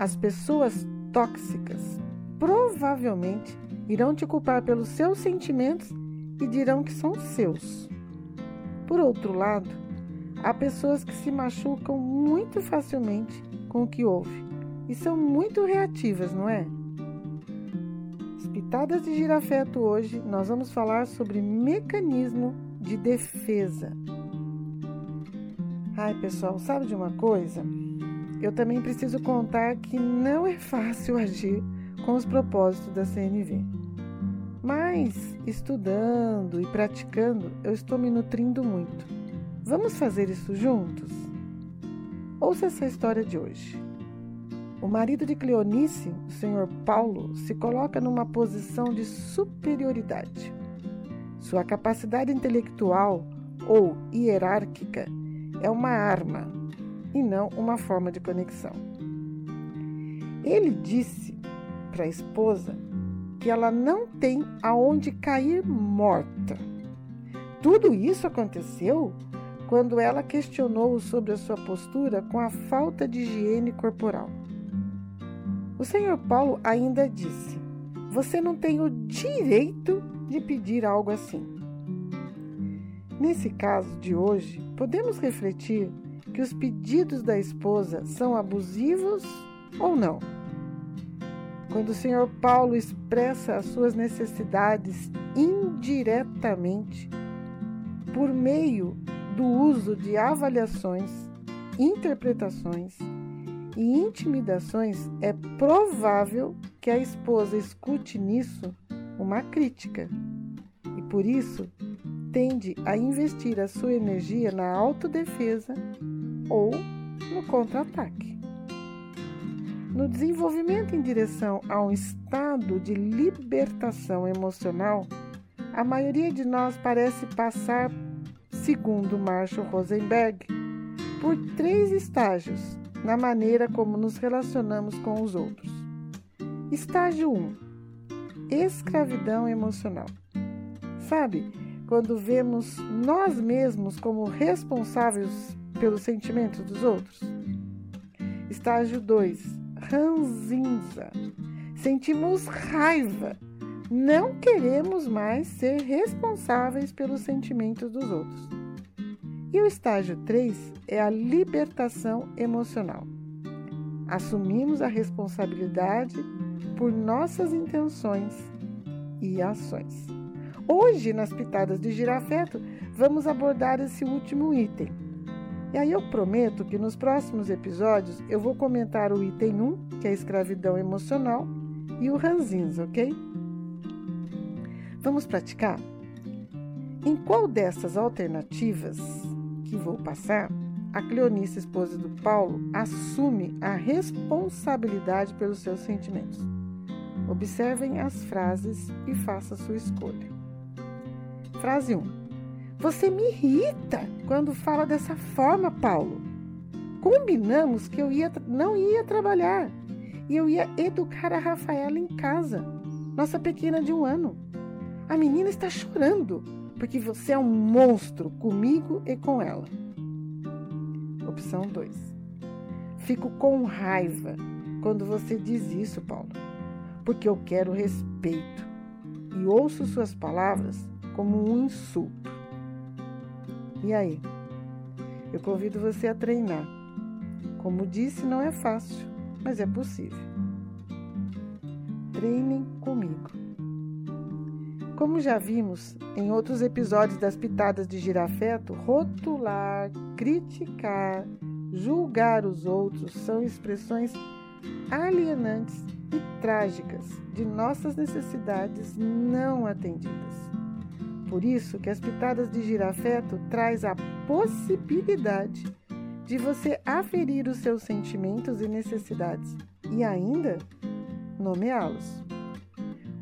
as pessoas tóxicas provavelmente irão te culpar pelos seus sentimentos e dirão que são seus. Por outro lado, há pessoas que se machucam muito facilmente com o que ouve e são muito reativas, não é? As pitadas de girafeto hoje nós vamos falar sobre mecanismo de defesa. Ai, pessoal, sabe de uma coisa? Eu também preciso contar que não é fácil agir com os propósitos da CNV. Mas, estudando e praticando, eu estou me nutrindo muito. Vamos fazer isso juntos? Ouça essa história de hoje. O marido de Cleonice, o senhor Paulo, se coloca numa posição de superioridade. Sua capacidade intelectual ou hierárquica é uma arma e não uma forma de conexão. Ele disse para a esposa que ela não tem aonde cair morta. Tudo isso aconteceu quando ela questionou sobre a sua postura com a falta de higiene corporal. O senhor Paulo ainda disse: Você não tem o direito de pedir algo assim. Nesse caso de hoje, podemos refletir que os pedidos da esposa são abusivos ou não? Quando o senhor Paulo expressa as suas necessidades indiretamente por meio do uso de avaliações, interpretações e intimidações, é provável que a esposa escute nisso uma crítica e por isso tende a investir a sua energia na autodefesa ou no contra-ataque. No desenvolvimento em direção a um estado de libertação emocional, a maioria de nós parece passar, segundo Marshall Rosenberg, por três estágios na maneira como nos relacionamos com os outros. Estágio 1: Escravidão emocional. Sabe, quando vemos nós mesmos como responsáveis pelos sentimentos dos outros? Estágio 2: ranzinza. Sentimos raiva. Não queremos mais ser responsáveis pelos sentimentos dos outros. E o estágio 3 é a libertação emocional. Assumimos a responsabilidade por nossas intenções e ações. Hoje, nas pitadas de girafeto, vamos abordar esse último item. E aí eu prometo que nos próximos episódios eu vou comentar o item 1, que é a escravidão emocional, e o ranzins, ok? Vamos praticar? Em qual dessas alternativas que vou passar, a Cleonice, esposa do Paulo, assume a responsabilidade pelos seus sentimentos? Observem as frases e faça sua escolha. Frase 1. Você me irrita quando fala dessa forma, Paulo. Combinamos que eu ia, não ia trabalhar e eu ia educar a Rafaela em casa, nossa pequena de um ano. A menina está chorando porque você é um monstro comigo e com ela. Opção 2. Fico com raiva quando você diz isso, Paulo, porque eu quero respeito e ouço suas palavras como um insulto. E aí? Eu convido você a treinar. Como disse, não é fácil, mas é possível. Treinem comigo. Como já vimos em outros episódios das Pitadas de Girafeto, rotular, criticar, julgar os outros são expressões alienantes e trágicas de nossas necessidades não atendidas. Por isso que as pitadas de girafeto traz a possibilidade de você aferir os seus sentimentos e necessidades e ainda nomeá-los.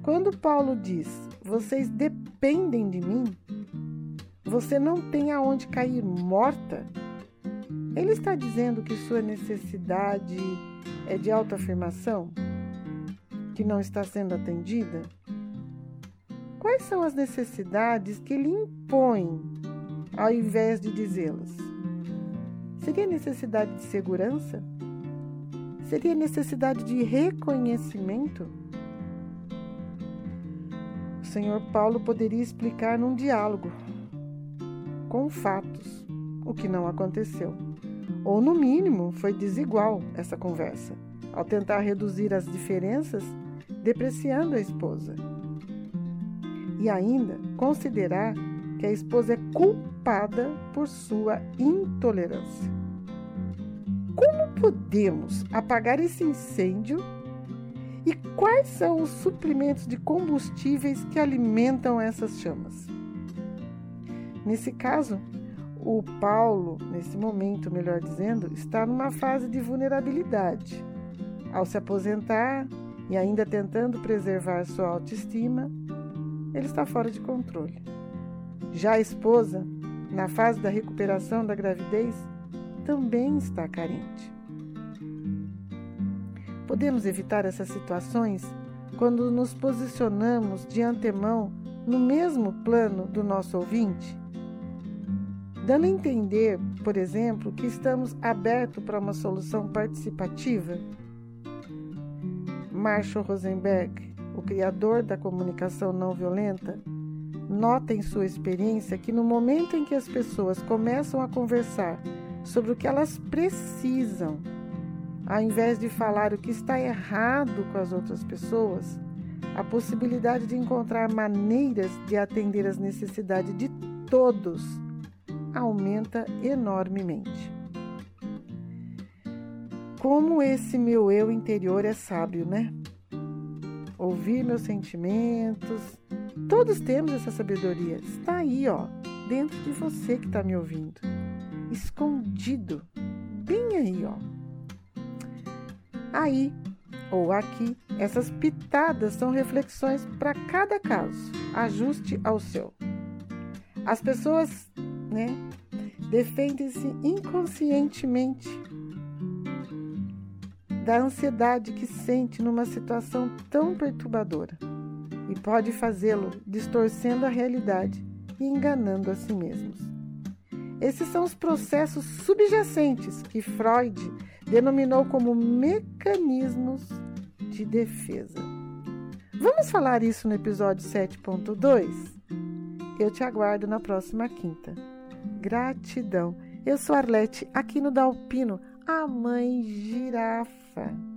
Quando Paulo diz: "Vocês dependem de mim", você não tem aonde cair morta. Ele está dizendo que sua necessidade é de autoafirmação, que não está sendo atendida? Quais são as necessidades que ele impõe ao invés de dizê-las? Seria necessidade de segurança? Seria necessidade de reconhecimento? O senhor Paulo poderia explicar num diálogo, com fatos, o que não aconteceu. Ou, no mínimo, foi desigual essa conversa, ao tentar reduzir as diferenças, depreciando a esposa. E ainda considerar que a esposa é culpada por sua intolerância. Como podemos apagar esse incêndio? E quais são os suprimentos de combustíveis que alimentam essas chamas? Nesse caso, o Paulo, nesse momento, melhor dizendo, está numa fase de vulnerabilidade. Ao se aposentar e ainda tentando preservar sua autoestima, ele está fora de controle. Já a esposa, na fase da recuperação da gravidez, também está carente. Podemos evitar essas situações quando nos posicionamos de antemão no mesmo plano do nosso ouvinte, dando a entender, por exemplo, que estamos abertos para uma solução participativa. Marshall Rosenberg, o criador da comunicação não violenta, nota em sua experiência que no momento em que as pessoas começam a conversar sobre o que elas precisam, ao invés de falar o que está errado com as outras pessoas, a possibilidade de encontrar maneiras de atender as necessidades de todos aumenta enormemente. Como esse meu eu interior é sábio, né? Ouvir meus sentimentos. Todos temos essa sabedoria. Está aí, ó, dentro de você que está me ouvindo escondido, bem aí, ó. Aí ou aqui, essas pitadas são reflexões para cada caso. Ajuste ao seu. As pessoas, né, defendem-se inconscientemente da ansiedade que sente numa situação tão perturbadora e pode fazê-lo distorcendo a realidade e enganando a si mesmos. Esses são os processos subjacentes que Freud denominou como mecanismos de defesa. Vamos falar isso no episódio 7.2? Eu te aguardo na próxima quinta. Gratidão. Eu sou Arlete, aqui no Dalpino, a mãe girafa.